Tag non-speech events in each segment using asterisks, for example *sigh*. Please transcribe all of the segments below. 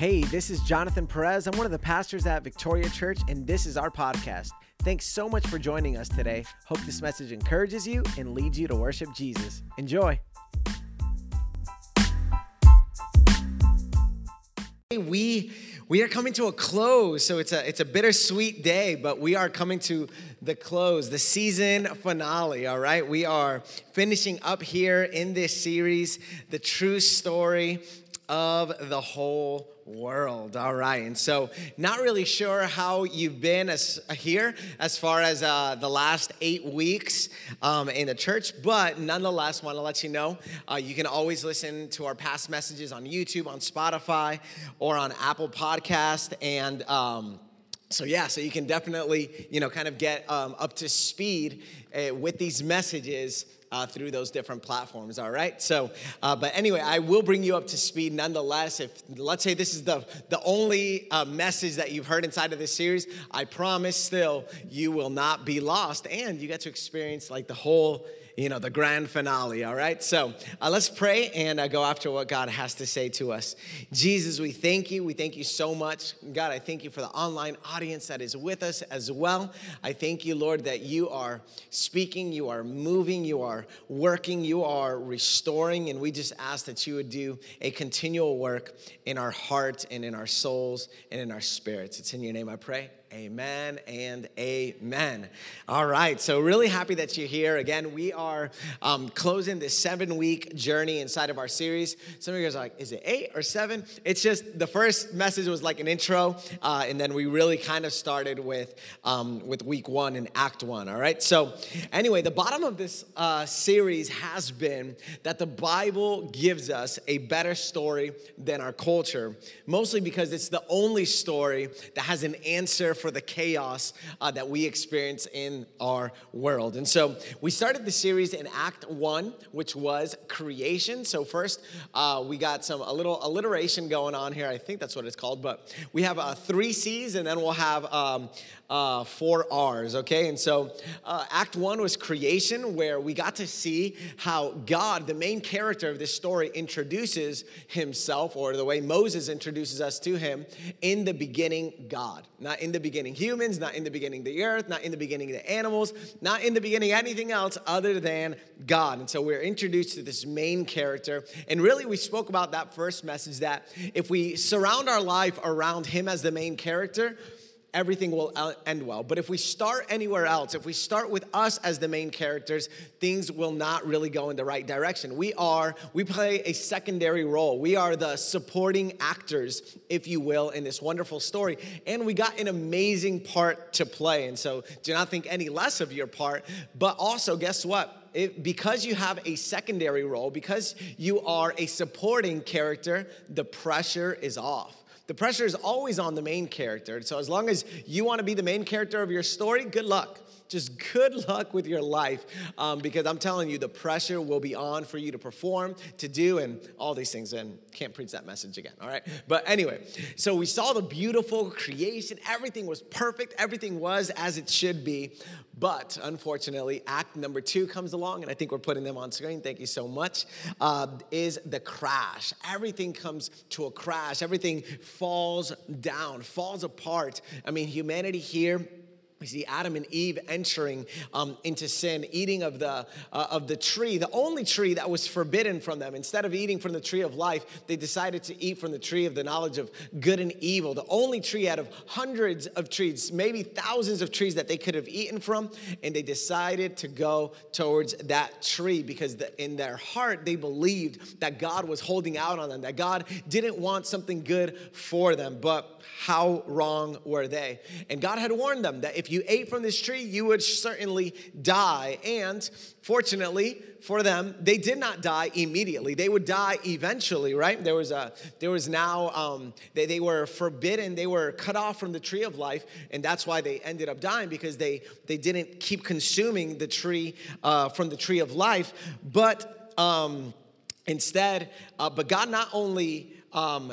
Hey, this is Jonathan Perez. I'm one of the pastors at Victoria Church, and this is our podcast. Thanks so much for joining us today. Hope this message encourages you and leads you to worship Jesus. Enjoy. We we are coming to a close, so it's a it's a bittersweet day, but we are coming to the close, the season finale. All right, we are finishing up here in this series, the true story of the whole world. All right. And so, not really sure how you've been as here as far as uh, the last eight weeks um, in the church, but nonetheless, want to let you know uh, you can always listen to our past messages on YouTube, on Spotify, or on Apple Podcast, and. Um, so yeah, so you can definitely, you know, kind of get um, up to speed uh, with these messages uh, through those different platforms. All right. So, uh, but anyway, I will bring you up to speed nonetheless. If let's say this is the the only uh, message that you've heard inside of this series, I promise still you will not be lost, and you get to experience like the whole you know, the grand finale, all right? So uh, let's pray and uh, go after what God has to say to us. Jesus, we thank you. We thank you so much. God, I thank you for the online audience that is with us as well. I thank you, Lord, that you are speaking, you are moving, you are working, you are restoring, and we just ask that you would do a continual work in our heart and in our souls and in our spirits. It's in your name I pray. Amen and amen. All right, so really happy that you're here. Again, we are um, closing this seven week journey inside of our series. Some of you guys are like, is it eight or seven? It's just the first message was like an intro, uh, and then we really kind of started with, um, with week one and act one. All right, so anyway, the bottom of this uh, series has been that the Bible gives us a better story than our culture, mostly because it's the only story that has an answer for the chaos uh, that we experience in our world. And so we started the series in Act One, which was creation. So first, uh, we got some a little alliteration going on here. I think that's what it's called. But we have uh, three C's, and then we'll have um, uh, four R's. Okay, and so uh, Act One was creation, where we got to see how God, the main character of this story, introduces himself, or the way Moses introduces us to him. In the beginning, God, not in the beginning beginning humans, not in the beginning the earth, not in the beginning the animals, not in the beginning anything else other than God. And so we're introduced to this main character. And really, we spoke about that first message that if we surround our life around Him as the main character, everything will end well. But if we start anywhere else, if we start with us as the main characters, things will not really go in the right direction. We are, we play a secondary role. We are the supporting actors, if you will, in this wonderful story. And we got an amazing part to play. And so do not think any less of your part. But also, guess what? It, because you have a secondary role, because you are a supporting character, the pressure is off. The pressure is always on the main character. So as long as you want to be the main character of your story, good luck. Just good *laughs* luck with your life um, because I'm telling you, the pressure will be on for you to perform, to do, and all these things. And can't preach that message again, all right? But anyway, so we saw the beautiful creation. Everything was perfect, everything was as it should be. But unfortunately, act number two comes along, and I think we're putting them on screen. Thank you so much. Uh, is the crash. Everything comes to a crash, everything falls down, falls apart. I mean, humanity here we see Adam and Eve entering um, into sin, eating of the, uh, of the tree, the only tree that was forbidden from them. Instead of eating from the tree of life, they decided to eat from the tree of the knowledge of good and evil, the only tree out of hundreds of trees, maybe thousands of trees that they could have eaten from. And they decided to go towards that tree because the, in their heart, they believed that God was holding out on them, that God didn't want something good for them. But how wrong were they? And God had warned them that if you ate from this tree, you would certainly die. And fortunately for them, they did not die immediately. They would die eventually, right? There was a there was now um, they, they were forbidden, they were cut off from the tree of life, and that's why they ended up dying because they they didn't keep consuming the tree uh, from the tree of life, but um, instead, uh, but God not only um,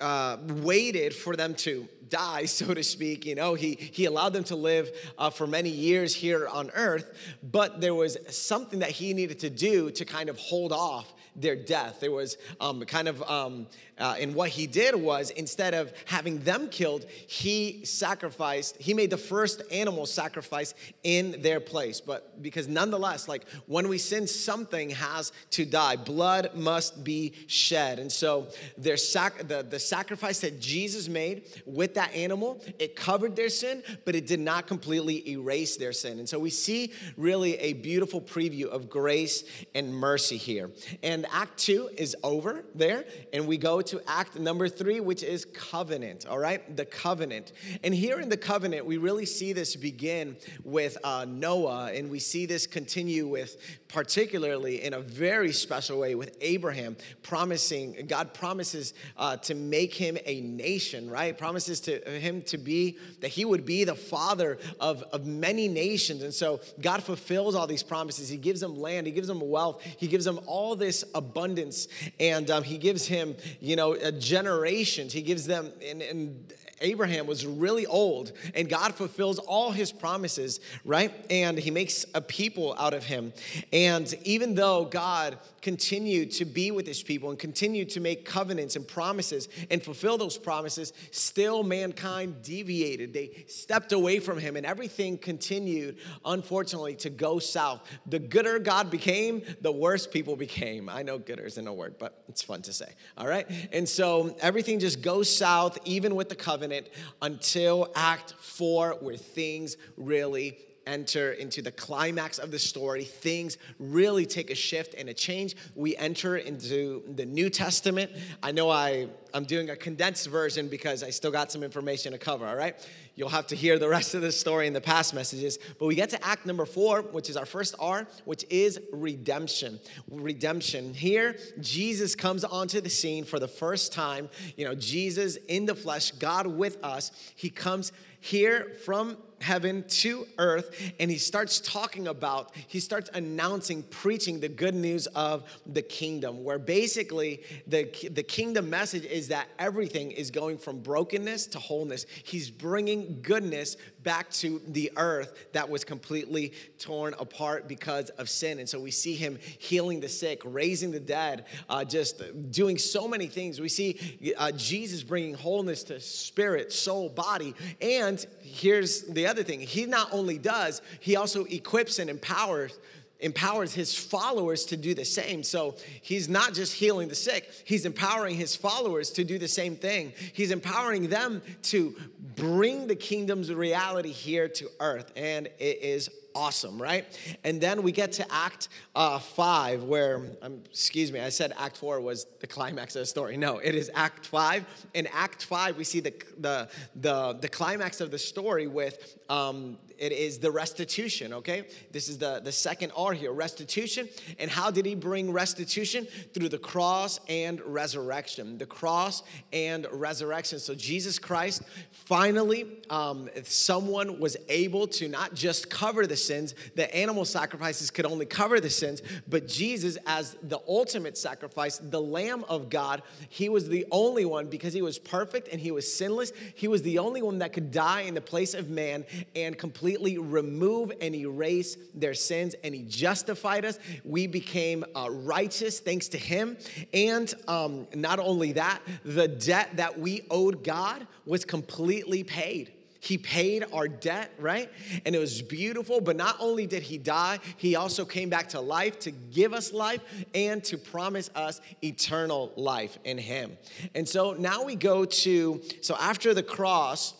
uh, waited for them to die, *laughs* so to speak. You know, he, he allowed them to live uh, for many years here on earth, but there was something that he needed to do to kind of hold off their death. There was um, kind of, um, uh, and what he did was instead of having them killed, he sacrificed, he made the first animal sacrifice in their place. But because nonetheless, like when we sin, something has to die. Blood must be shed. And so their sac- the, the sacrifice that Jesus made with that animal, it covered their sin, but it did not completely erase their sin. And so we see really a beautiful preview of grace and mercy here. And Act Two is over there, and we go to Act number three, which is covenant, all right? The covenant. And here in the covenant, we really see this begin with uh, Noah, and we see this continue with, particularly in a very special way, with Abraham promising, God promises uh, to make him a nation, right? Promises to him to be, that he would be the father of, of many nations. And so God fulfills all these promises. He gives them land, He gives them wealth, He gives them all this abundance, and um, He gives him, you know, uh, generations. He gives them, and, and Abraham was really old, and God fulfills all his promises, right? And he makes a people out of him. And even though God continued to be with his people and continued to make covenants and promises and fulfill those promises, still mankind deviated. They stepped away from him, and everything continued, unfortunately, to go south. The gooder God became, the worse people became. I know gooder isn't a word, but it's fun to say, all right? And so everything just goes south, even with the covenant, until Act 4, where things really enter into the climax of the story, things really take a shift and a change. We enter into the New Testament. I know I, I'm doing a condensed version because I still got some information to cover, all right? You'll have to hear the rest of the story in the past messages. But we get to act number four, which is our first R, which is redemption. Redemption. Here, Jesus comes onto the scene for the first time. You know, Jesus in the flesh, God with us. He comes here from heaven to earth and he starts talking about he starts announcing preaching the good news of the kingdom where basically the, the kingdom message is that everything is going from brokenness to wholeness. He's bringing goodness back to the earth that was completely torn apart because of sin. And so we see him healing the sick raising the dead uh, just doing so many things. We see uh, jesus bringing wholeness to spirit soul body. And here's the other thing. He not only does, he also equips and empowers empowers his followers to do the same. So he's not just healing the sick, he's empowering his followers to do the same thing. He's empowering them to bring the kingdom's reality here to earth. And it is awesome, right? And then we get to Act uh, 5, where, um, excuse me, I said Act 4 was the climax of the story. No, it is Act 5. In Act 5, we see the, the, the, the climax of the story with um, it is the restitution, okay? This is the, the second R here restitution. And how did he bring restitution? Through the cross and resurrection. The cross and resurrection. So, Jesus Christ, finally, um, someone was able to not just cover the sins, the animal sacrifices could only cover the sins, but Jesus, as the ultimate sacrifice, the Lamb of God, he was the only one because he was perfect and he was sinless. He was the only one that could die in the place of man and completely remove and erase their sins. And he justified us. We became uh, righteous thanks to him. And um, not only that, the debt that we owed God was completely paid. He paid our debt, right? And it was beautiful. But not only did he die, he also came back to life to give us life and to promise us eternal life in him. And so now we go to, so after the cross,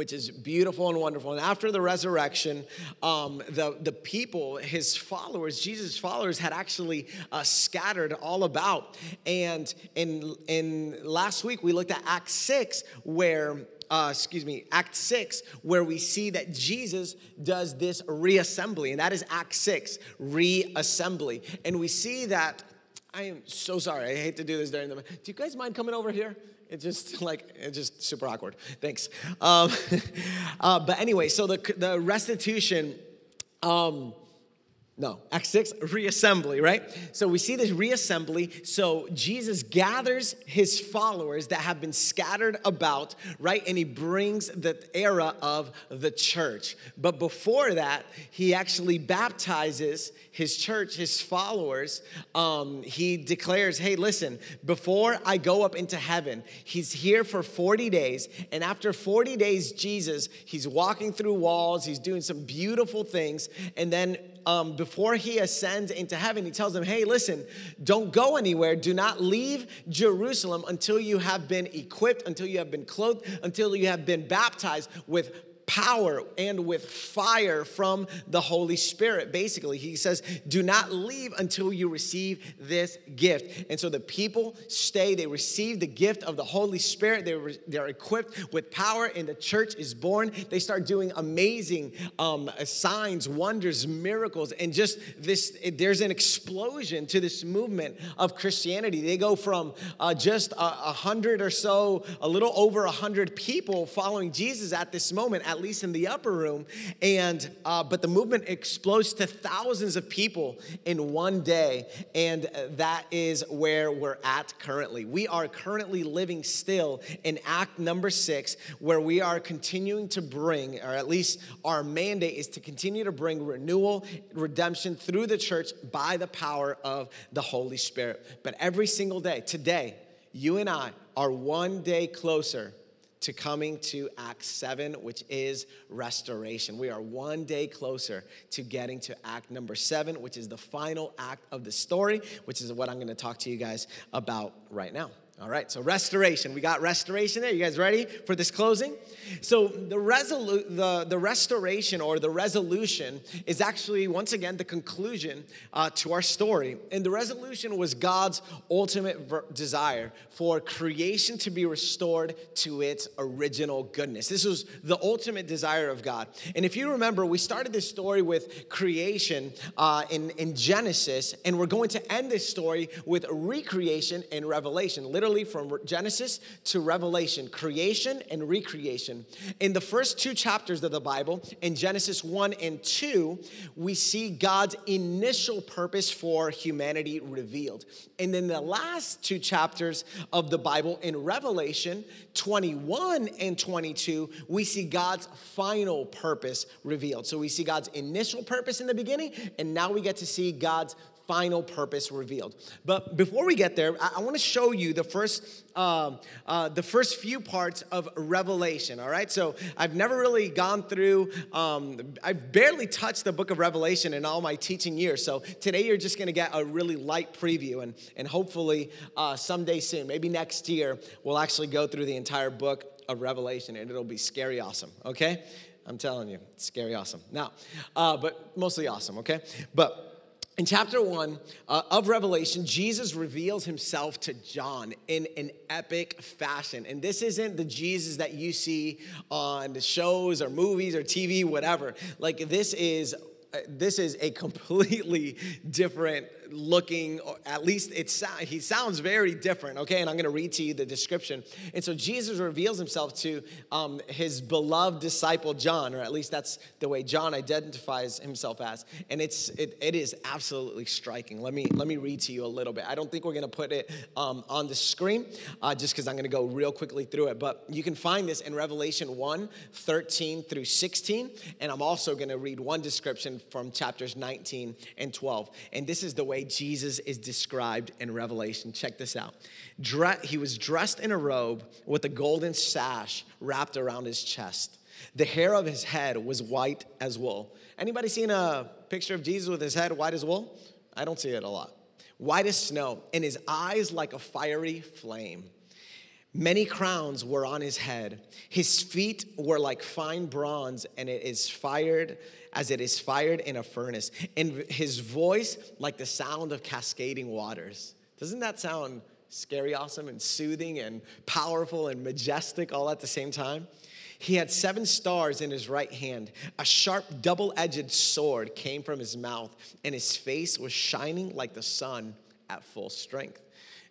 which is beautiful and wonderful. And after the resurrection, um, the, the people, his followers, Jesus' followers, had actually uh, scattered all about. And in, in last week, we looked at Acts 6, where uh, excuse me, Act 6, where we see that Jesus does this reassembly, and that is Act 6, reassembly. And we see that, I am so sorry, I hate to do this during the, do you guys mind coming over here? It's just *laughs* like it's just super awkward. Thanks. Um, *laughs* uh, but anyway, so the the restitution. Um, no, Acts 6, reassembly, right? So we see this reassembly. So Jesus gathers his followers that have been scattered about, right? And he brings the era of the church. But before that, he actually baptizes his church, his followers. Um, he declares, hey, listen, before I go up into heaven, he's here for 40 days. And after 40 days, Jesus, he's walking through walls, he's doing some beautiful things. And then um, before he ascends into heaven, he tells them, Hey, listen, don't go anywhere. Do not leave Jerusalem until you have been equipped, until you have been clothed, until you have been baptized with power and with fire from the Holy Spirit. Basically, he says, Do not leave until you receive this gift. And so the people stay, they receive the gift of the Holy Spirit, they're, they're equipped with power, and the church is born. They start doing amazing um, signs, wonders, miracles, and just this, there's an explosion to this movement of Christianity. They go from uh, just a, a hundred or so, a little over a hundred people following Jesus at this moment, at least in the upper room. And uh, but the movement explodes to thousands of people in one day, and that is where we're at currently. We are currently living still in Act number six, where we are continuing to bring, or at least our mandate is to continue to bring renewal, redemption through the church by the power of the Holy Spirit. But every single day, today, you and I are one day closer to coming to Act 7, which is restoration. We are one day closer to getting to Act number 7, which is the final act of the story, which is what I'm gonna talk to you guys about right now. All right, so restoration. We got restoration there. You guys ready for this closing? So the resolu- the, the restoration or the resolution is actually once again the conclusion uh, to our story. And the resolution was God's ultimate ver- desire for creation to be restored to its original goodness. This was the ultimate desire of God. And if you remember, we started this story with creation uh, in, in Genesis, and we're going to end this story with recreation in Revelation. Literally literally from Genesis to Revelation, creation and recreation. In the first two chapters of the Bible, in Genesis 1 and 2, we see God's initial purpose for humanity revealed. And then the last two chapters of the Bible, in Revelation 21 and 22, we see God's final purpose revealed. So we see God's initial purpose in the beginning, and now we get to see God's final purpose revealed. But before we get there, I, I want to show you the first, uh, uh, the first few parts of Revelation. All right, so I've never really gone through. Um, I've barely touched the book of Revelation in all my teaching years. So today you're just going to get a really light preview, and and hopefully uh, someday soon, maybe next year, we'll actually go through the entire book of Revelation, and it'll be scary awesome. Okay. I'm telling you, it's scary awesome. Now, uh, but mostly awesome, okay? But in chapter one uh, of Revelation, Jesus reveals himself to John in an epic fashion. And this isn't the Jesus that you see on shows or movies or TV, whatever. Like, this is uh, this is a completely *laughs* different looking, or at least it's he sounds very different. Okay, and I'm going to read to you the description. And so Jesus reveals himself to um, his beloved disciple John, or at least that's the way John identifies himself as. And it's it, it is absolutely striking. Let me let me read to you a little bit. I don't think we're going to put it um, on the screen, uh, just because I'm going to go real quickly through it. But you can find this in Revelation 1, 13 through 16, and I'm also going to read one description from chapters 19 and 12. And this is the way way Jesus is described in Revelation. Check this out. He was dressed in a robe with a golden sash wrapped around his chest. The hair of his head was white as wool. Anybody seen a picture of Jesus with his head white as wool? I don't see it a lot. White as snow, and his eyes like a fiery flame. Many crowns were on his head. His feet were like fine bronze, and it is fired as it is fired in a furnace, and his voice like the sound of cascading waters. Doesn't that sound scary, awesome, and soothing, and powerful, and majestic all at the same time? He had seven stars in his right hand. A sharp, double edged sword came from his mouth, and his face was shining like the sun at full strength.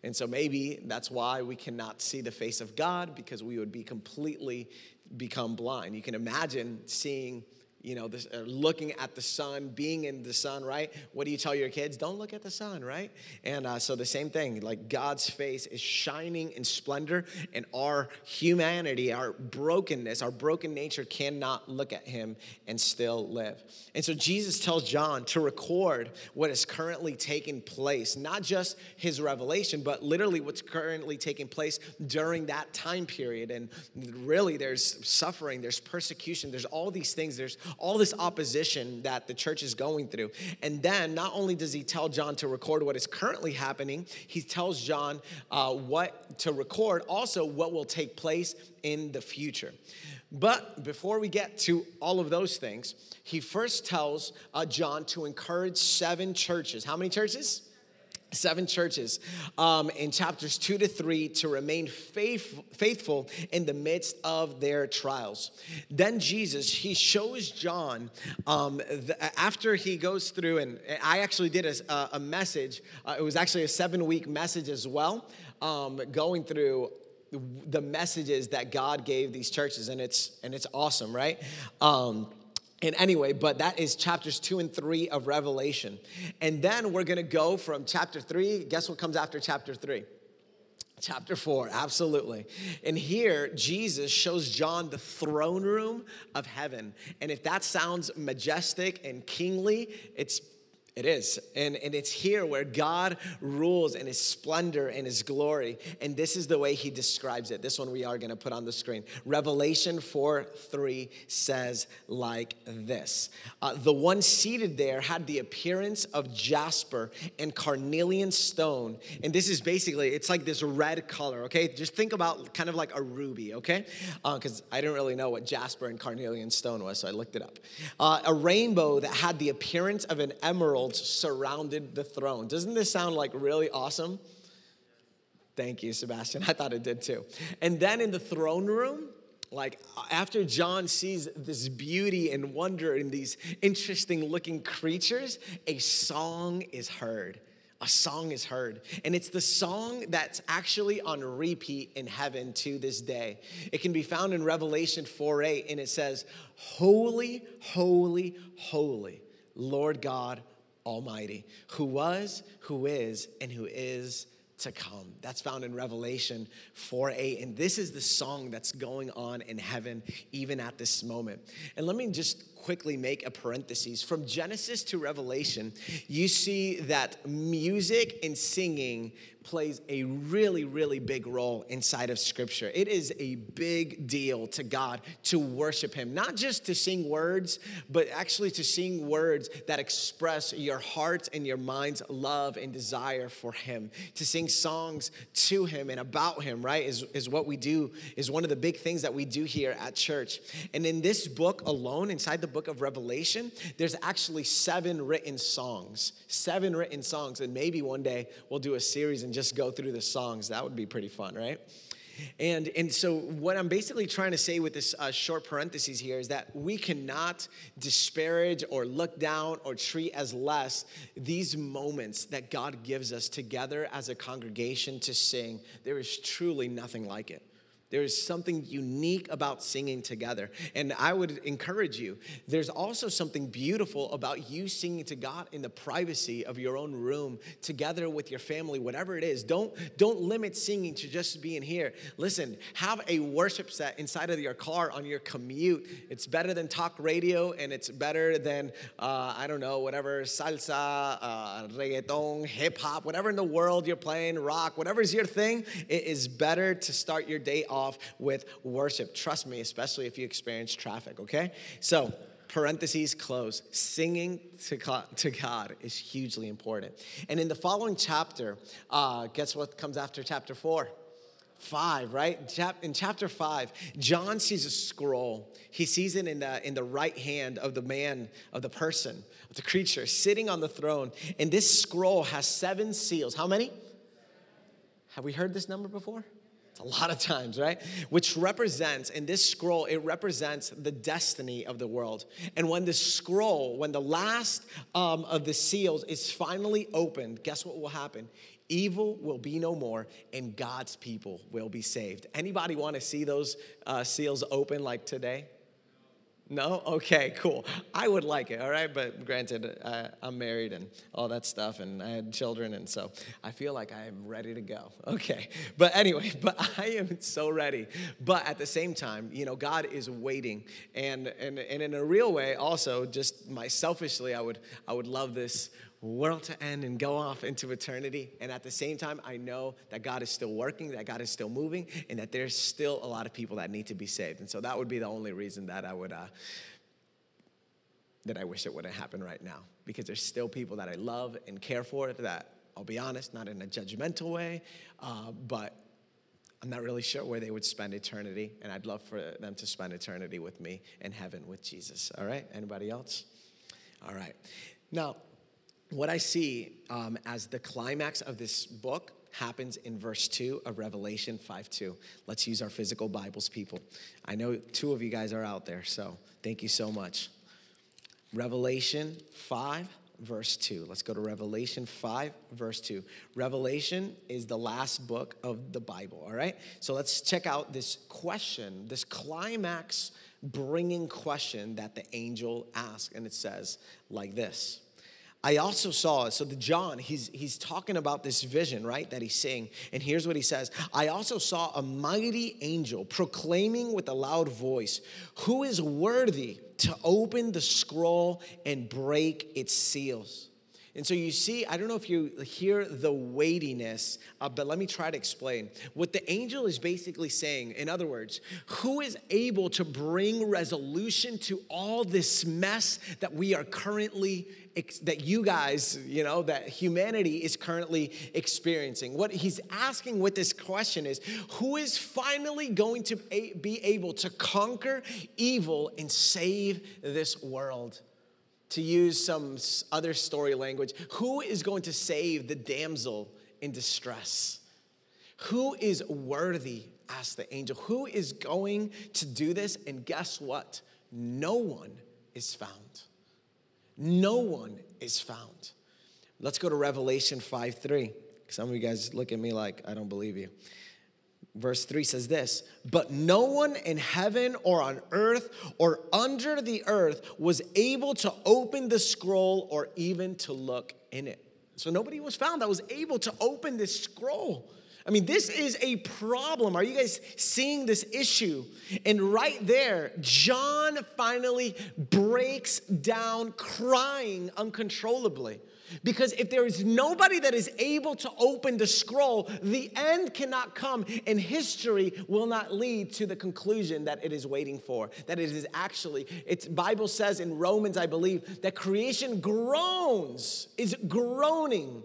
And so maybe that's why we cannot see the face of God because we would be completely become blind. You can imagine seeing you know, this, uh, looking at the sun, being in the sun, right? What do you tell your kids? Don't look at the sun, right? And uh, so the same thing, like God's face is shining in splendor, and our humanity, our brokenness, our broken nature cannot look at Him and still live. And so Jesus tells John to record what is currently taking place, not just his revelation, but literally what's currently taking place during that time period. And really, there's suffering, there's persecution, there's all these things, there's all this opposition that the church is going through. And then not only does he tell John to record what is currently happening, he tells John uh, what to record, also what will take place in the future. But before we get to all of those things, he first tells uh, John to encourage seven churches. How many churches? Seven churches um, in chapters two to three to remain faith, faithful in the midst of their trials. Then jesus he shows john um, the, after he goes through and i actually did a, a message uh, it was actually a seven week message as well um, going through the messages that god gave these churches and it's and it's awesome right? Um, and anyway, but that is chapters two and three of Revelation. And then we're gonna go from chapter three. Guess what comes after chapter three? Chapter four, absolutely. And here, Jesus shows John the throne room of heaven. And if that sounds majestic and kingly, it's it is. And, and it's here where God rules in his splendor and his glory. And this is the way he describes it. This one we are going to put on the screen. Revelation 4 3 says like this uh, The one seated there had the appearance of jasper and carnelian stone. And this is basically, it's like this red color, okay? Just think about kind of like a ruby, okay? Because uh, I didn't really know what jasper and carnelian stone was, so I looked it up. Uh, a rainbow that had the appearance of an emerald surrounded the throne. Doesn't this sound like really awesome? Thank you, Sebastian. *laughs* I thought it did too. And then in the throne room, like after John sees this beauty and wonder in these interesting looking creatures, a song is heard. A song is heard. And it's the song that's actually on repeat in heaven to this day. It can be found in Revelation 4 8, and it says, Holy, holy, holy, Lord God Almighty, who was, who is, and who is to come. That's found in Revelation 4 8. And this is the song that's going on in heaven, even at this moment. And let me just quickly make a parenthesis. From Genesis to Revelation, you see that music and singing plays a really, really big role inside of Scripture. It is a big deal to God to worship Him, not just to sing words, but actually to sing words that express your heart and your mind's love and desire for Him. To sing songs to Him and about Him, right, is, is what we do, is one of the big things that we do here at church. And in this book alone, inside the book of Revelation, there's actually seven written songs. Seven written songs. And maybe one day we'll do a series and just go through the songs. That would be pretty fun, right? And, and so, what I'm basically trying to say with this uh, short parenthesis here is that we cannot disparage or look down or treat as less these moments that God gives us together as a congregation to sing. There is truly nothing like it. There is something unique about singing together. And I would encourage you, there's also something beautiful about you singing to God in the privacy of your own room, together with your family, whatever it is. Don't, don't limit singing to just being here. Listen, have a worship set inside of your car on your commute. It's better than talk radio, and it's better than, uh, I don't know, whatever, salsa, uh, reggaeton, hip hop, whatever in the world you're playing, rock, whatever is your thing, it is better to start your day off off with worship. Trust me, especially if you experience traffic, okay? So, parentheses close. Singing to God, to God is hugely important. And in the following chapter, uh, guess what comes after chapter four? Five, right? In chapter five, John sees a scroll. He sees it in the, in the right hand of the man, of the person, of the creature sitting on the throne. And this scroll has seven seals. How many? Have we heard this number before? A lot of times, right? Which represents, in this scroll, it represents the destiny of the world. And when the scroll, when the last um, of the seals is finally opened, guess what will happen? Evil will be no more, and God's people will be saved. Anybody want to see those uh, seals open like today? No? Okay, cool. I would like it, all right? But granted, I, I'm married and all that stuff, and I had children, and so I feel like I am ready to go. *laughs* Okay. But anyway, *laughs* but I am so ready. But at the same time, you know, God is waiting. And, and, and in a real way, also, just my selfishly, I would, I would love this world to end and go off into eternity. And at the same time, I know that God is still working, that God is still moving, and that there's still a lot of people that need to be saved. And so that would be the only reason that I would. Uh, that I wish it wouldn't happen right now because there's still people that I love and care for that I'll be honest, not in a judgmental way, uh, but I'm not really sure where they would spend eternity, and I'd love for them to spend eternity with me in heaven with Jesus. All right? Anybody else? All right. Now, what I see um, as the climax of this book happens in verse 2 of Revelation 5 2. Let's use our physical Bibles, people. I know two of you guys are out there, so thank you so much. Revelation 5, verse 2. Let's go to Revelation 5, verse 2. Revelation is the last book of the Bible, all right? So let's check out this question, this climax bringing question that the angel asked. And it says like this I also saw, so the John, he's, he's talking about this vision, right, that he's seeing. And here's what he says I also saw a mighty angel proclaiming with a loud voice, Who is worthy to open the scroll and break its seals? And so you see, I don't know if you hear the weightiness, uh, but let me try to explain. What the angel is basically saying, in other words, who is able to bring resolution to all this mess that we are currently that you guys, you know, that humanity is currently experiencing. What he's asking with this question is who is finally going to be able to conquer evil and save this world? To use some other story language, who is going to save the damsel in distress? Who is worthy? asked the angel. Who is going to do this? And guess what? No one is found no one is found. Let's go to Revelation 5 3. Some of you guys look at me like, I don't believe you. Verse 3 says this But no one in heaven or on earth or under the earth was able to open the scroll or even to look in it. So nobody was found that was able to open this scroll. I mean, this is a problem. Are you guys seeing this issue? And right there, John finally breaks down crying uncontrollably. Because if there is nobody that is able to open the scroll, the end cannot come and history will not lead to the conclusion that it is waiting for. That it is actually, it's Bible says in Romans, I believe, that creation groans, is groaning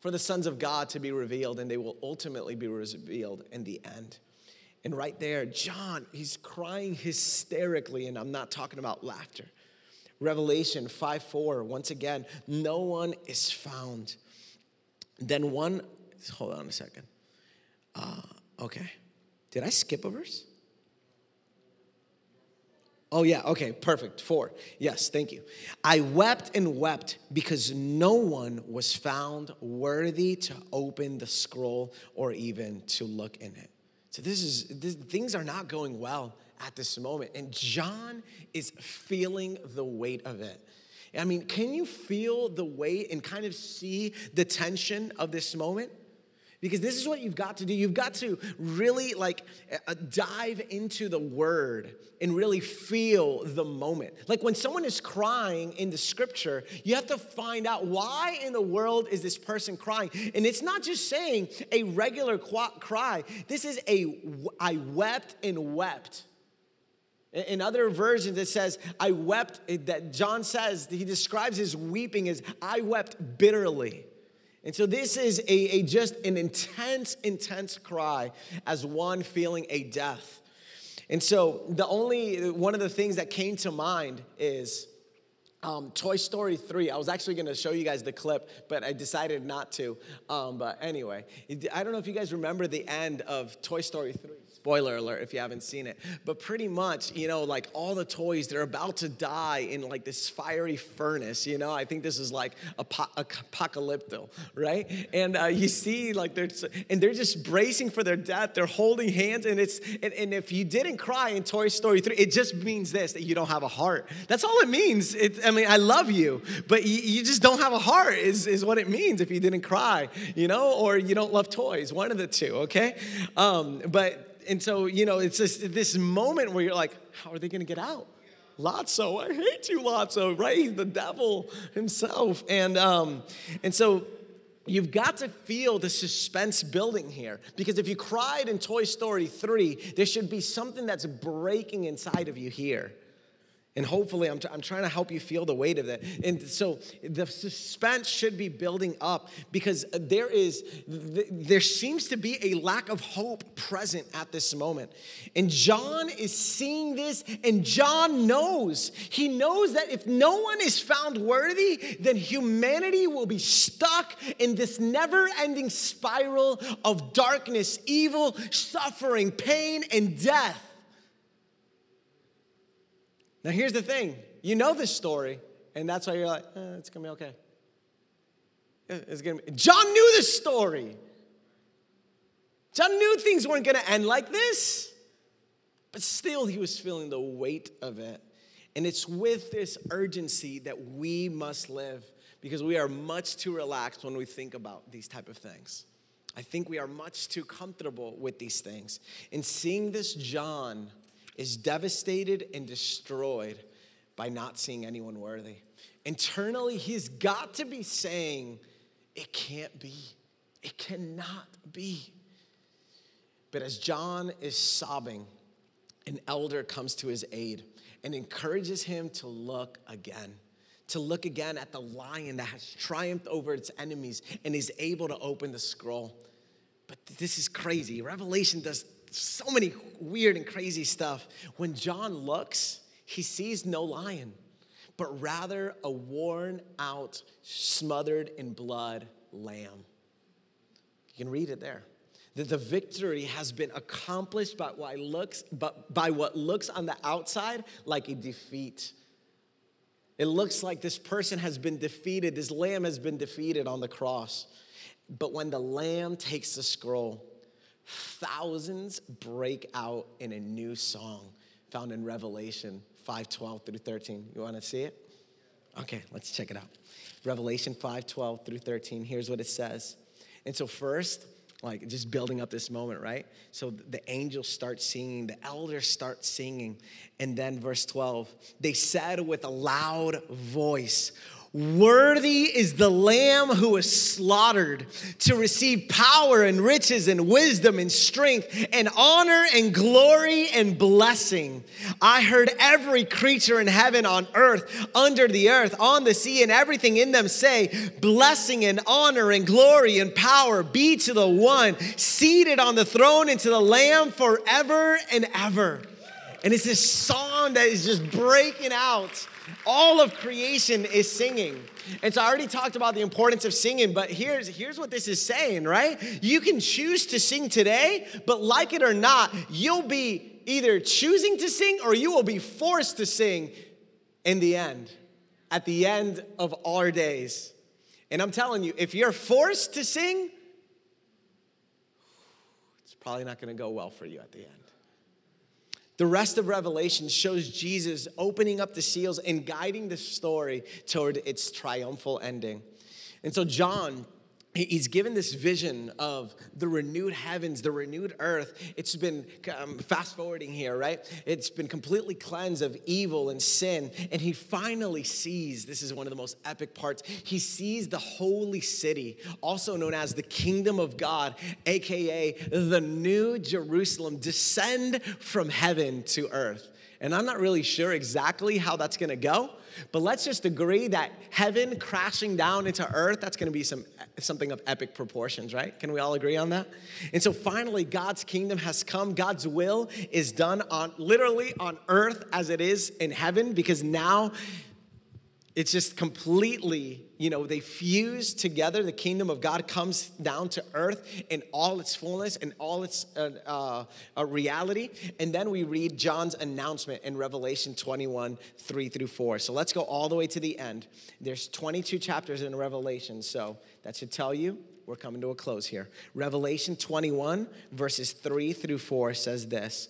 for the sons of God to be revealed, and they will ultimately be revealed in the end. And right there, John, he's crying hysterically, and I'm not talking about laughter. Revelation 5 4, once again, no one is found. Then one, hold on a second. Uh, okay. Did I skip a verse? Oh, yeah, okay, perfect. Four. Yes, thank you. I wept and wept because no one was found worthy to open the scroll or even to look in it. So, this is, this, things are not going well at this moment. And John is feeling the weight of it. I mean, can you feel the weight and kind of see the tension of this moment? because this is what you've got to do. You've got to really like uh, dive into the word and really feel the moment. Like when someone is crying in the scripture, you have to find out why in the world is this person crying? And it's not just saying a regular cry. This is a I wept and wept. In other versions, it says, I wept, that John says, he describes his weeping as, I wept bitterly. And so this is a, a, just an intense, intense cry as one feeling a death. And so the only one of the things that came to mind is um, Toy Story 3. I was actually going to show you guys the clip, but I decided not to. Um, but anyway, I don't know if you guys remember the end of Toy Story 3. Spoiler alert if you haven't seen it. But pretty much, you know, like all the toys, they're about to die in like this fiery furnace, you know? I think this is like apo- apocalypto, right? And uh, you see, like, they're, and they're just bracing for their death. They're holding hands, and it's, and, and if you didn't cry in Toy Story 3, it just means this that you don't have a heart. That's all it means. It, I mean, I love you, but you, you just don't have a heart, is, is what it means if you didn't cry, you know, or you don't love toys, one of the two, okay? Um, but and so, you know, it's this, this moment where you're like, how are they going to get out? Lotso, I hate you, Lotso, right? The devil himself. And, um, and so you've got to feel the suspense building here because if you cried in Toy Story 3, there should be something that's breaking inside of you here. And hopefully, I'm, t- I'm trying to help you feel the weight of that. And so the suspense should be building up because there is, there seems to be a lack of hope present at this moment. And John is seeing this, and John knows. He knows that if no one is found worthy, then humanity will be stuck in this never ending spiral of darkness, evil, suffering, pain, and death. Now, here's the thing you know this story, and that's why you're like, eh, it's gonna be okay. It's gonna be. John knew this story. John knew things weren't gonna end like this, but still, he was feeling the weight of it. And it's with this urgency that we must live because we are much too relaxed when we think about these type of things. I think we are much too comfortable with these things. And seeing this John is devastated and destroyed by not seeing anyone worthy. Internally, he's got to be saying, It can't be. It cannot be. But as John is sobbing, an elder comes to his aid and encourages him to look again, to look again at the lion that has triumphed over its enemies and is able to open the scroll. But this is crazy. Revelation does so many weird and crazy stuff. When John looks, he sees no lion, but rather a worn out, smothered in blood lamb. You can read it there. That the victory has been accomplished by what looks, but by what looks on the outside like a defeat. It looks like this person has been defeated, this lamb has been defeated on the cross. But when the lamb takes the scroll, thousands break out in a new song found in Revelation 5:12 through 13. You want to see it? Okay, let's check it out. Revelation 5:12 through 13. Here's what it says. And so first, like just building up this moment, right? So the angels start singing, the elders start singing, and then verse 12, they said with a loud voice, Worthy is the Lamb who was slaughtered to receive power and riches and wisdom and strength and honor and glory and blessing. I heard every creature in heaven, on earth, under the earth, on the sea, and everything in them say, Blessing and honor and glory and power be to the one seated on the throne and to the Lamb forever and ever. And it's this song that is just breaking out all of creation is singing. And so I already talked about the importance of singing, but here's, here's what this is saying, right? You can choose to sing today, but like it or not, you'll be either choosing to sing or you will be forced to sing in the end, at the end of our days. And I'm telling you, if you're forced to sing, it's probably not gonna go well for you at the end. The rest of Revelation shows Jesus opening up the seals and guiding the story toward its triumphal ending. And so, John he's given this vision of the renewed heavens, the renewed earth. It's been um, fast forwarding here, right? It's been completely cleansed of evil and sin. And he finally sees this is one of the most epic parts. He sees the holy city, also known as the kingdom of God, AKA the new Jerusalem, descend from heaven to earth. And I'm not really sure exactly how that's gonna go, but let's just agree that heaven crashing down into earth, that's gonna be some, something of epic proportions, right? Can we all agree on that? And so finally, God's kingdom has come. God's will is done on literally on earth as it is in heaven, because now it's just completely, you know, they fuse together. The kingdom of God comes down to earth in all its fullness and all its uh, uh, reality. And then we read John's announcement in Revelation 21, 3 through 4. So let's go all the way to the end. There's 22 chapters in Revelation, so that should tell you we're coming to a close here. Revelation 21, verses 3 through 4 says this.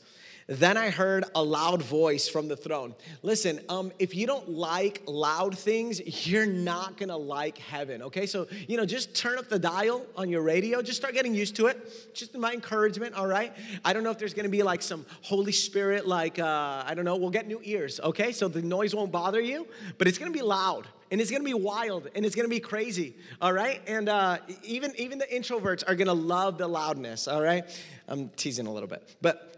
Then I heard a loud voice from the throne. Listen, um, if you don't like loud things, you're not gonna like heaven, okay? So, you know, just turn up the dial on your radio, just start getting used to it. Just my encouragement, all right? I don't know if there's gonna be like some Holy Spirit, like, uh, I don't know, we'll get new ears, okay? So the noise won't bother you, but it's gonna be loud and it's gonna be wild and it's gonna be crazy all right and uh, even even the introverts are gonna love the loudness all right i'm teasing a little bit but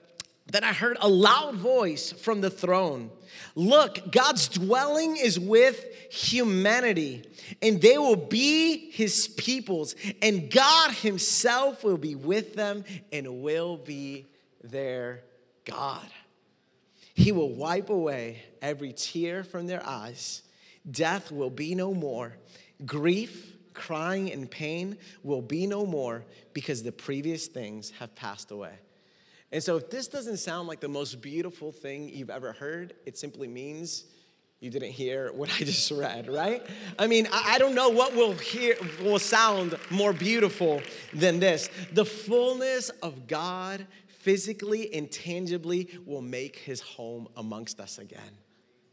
then I heard a loud voice from the throne Look, God's dwelling is with humanity, and they will be his peoples, and God himself will be with them and will be their God. He will wipe away every tear from their eyes. Death will be no more. Grief, crying, and pain will be no more because the previous things have passed away. And so, if this doesn't sound like the most beautiful thing you've ever heard, it simply means you didn't hear what I *laughs* just read, right? I mean, I, don't know what will hear will sound more beautiful than this. The fullness of God physically and tangibly will make his home amongst us again.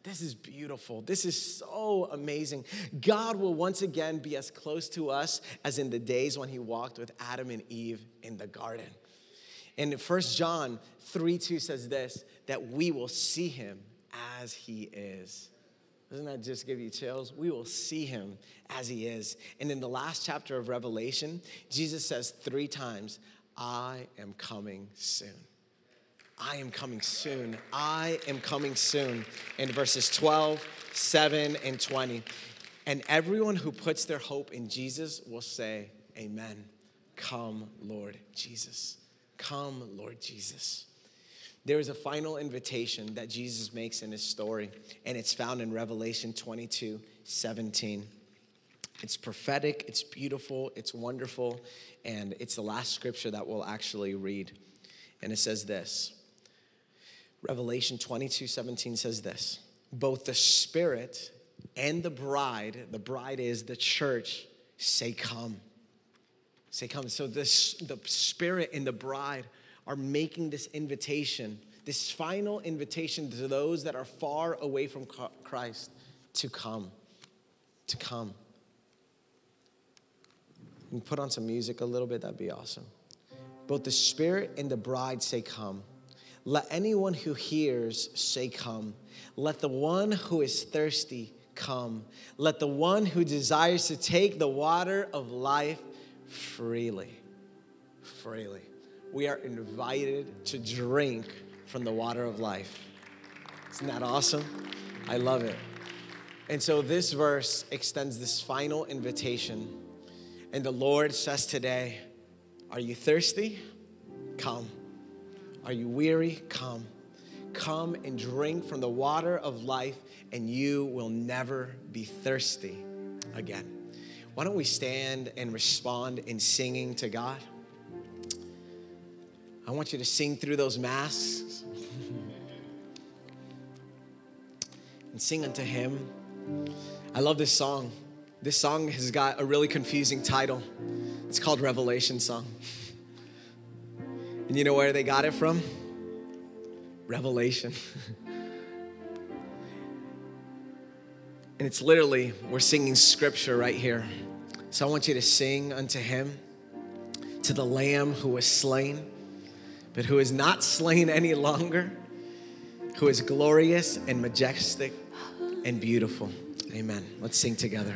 This is beautiful. This is so amazing. God will once again be as close to us as in the days when he walked with Adam and Eve in the garden. And 1 John 3 2 says this that we will see him as he is. Doesn't that just give you chills? We will see him as he is. And in the last chapter of Revelation, Jesus says three times, I am coming soon. I am coming soon. I am coming soon. In verses 12, 7, and 20. And everyone who puts their hope in Jesus will say, Amen. Come, Lord Jesus. Come, Lord Jesus. There is a final invitation that Jesus makes in his story, and it's found in Revelation 22 17. It's prophetic, it's beautiful, it's wonderful, and it's the last scripture that we'll actually read. And it says this Revelation 22 17 says this Both the Spirit and the bride, the bride is the church, say, Come. Say, come. So this, the Spirit and the bride are making this invitation, this final invitation to those that are far away from Christ to come. To come. And put on some music a little bit, that'd be awesome. Both the Spirit and the bride say, Come. Let anyone who hears say, Come. Let the one who is thirsty come. Let the one who desires to take the water of life freely. Freely. We are invited to drink from the water of life. Isn't that awesome? I love it. And so this verse extends this final invitation. And the Lord says today, Are you thirsty? Come. Are you weary? Come. Come and drink from the water of life, and you will never be thirsty again. Why don't we stand and respond in singing to God? I want you to sing through those masks and sing unto Him. I love this song. This song has got a really confusing title. It's called Revelation Song. And you know where they got it from? Revelation. *laughs* And it's literally, we're singing scripture right here. So I want you to sing unto him, to the Lamb who was slain, but who is not slain any longer, who is glorious and majestic and beautiful. Amen. Let's sing together.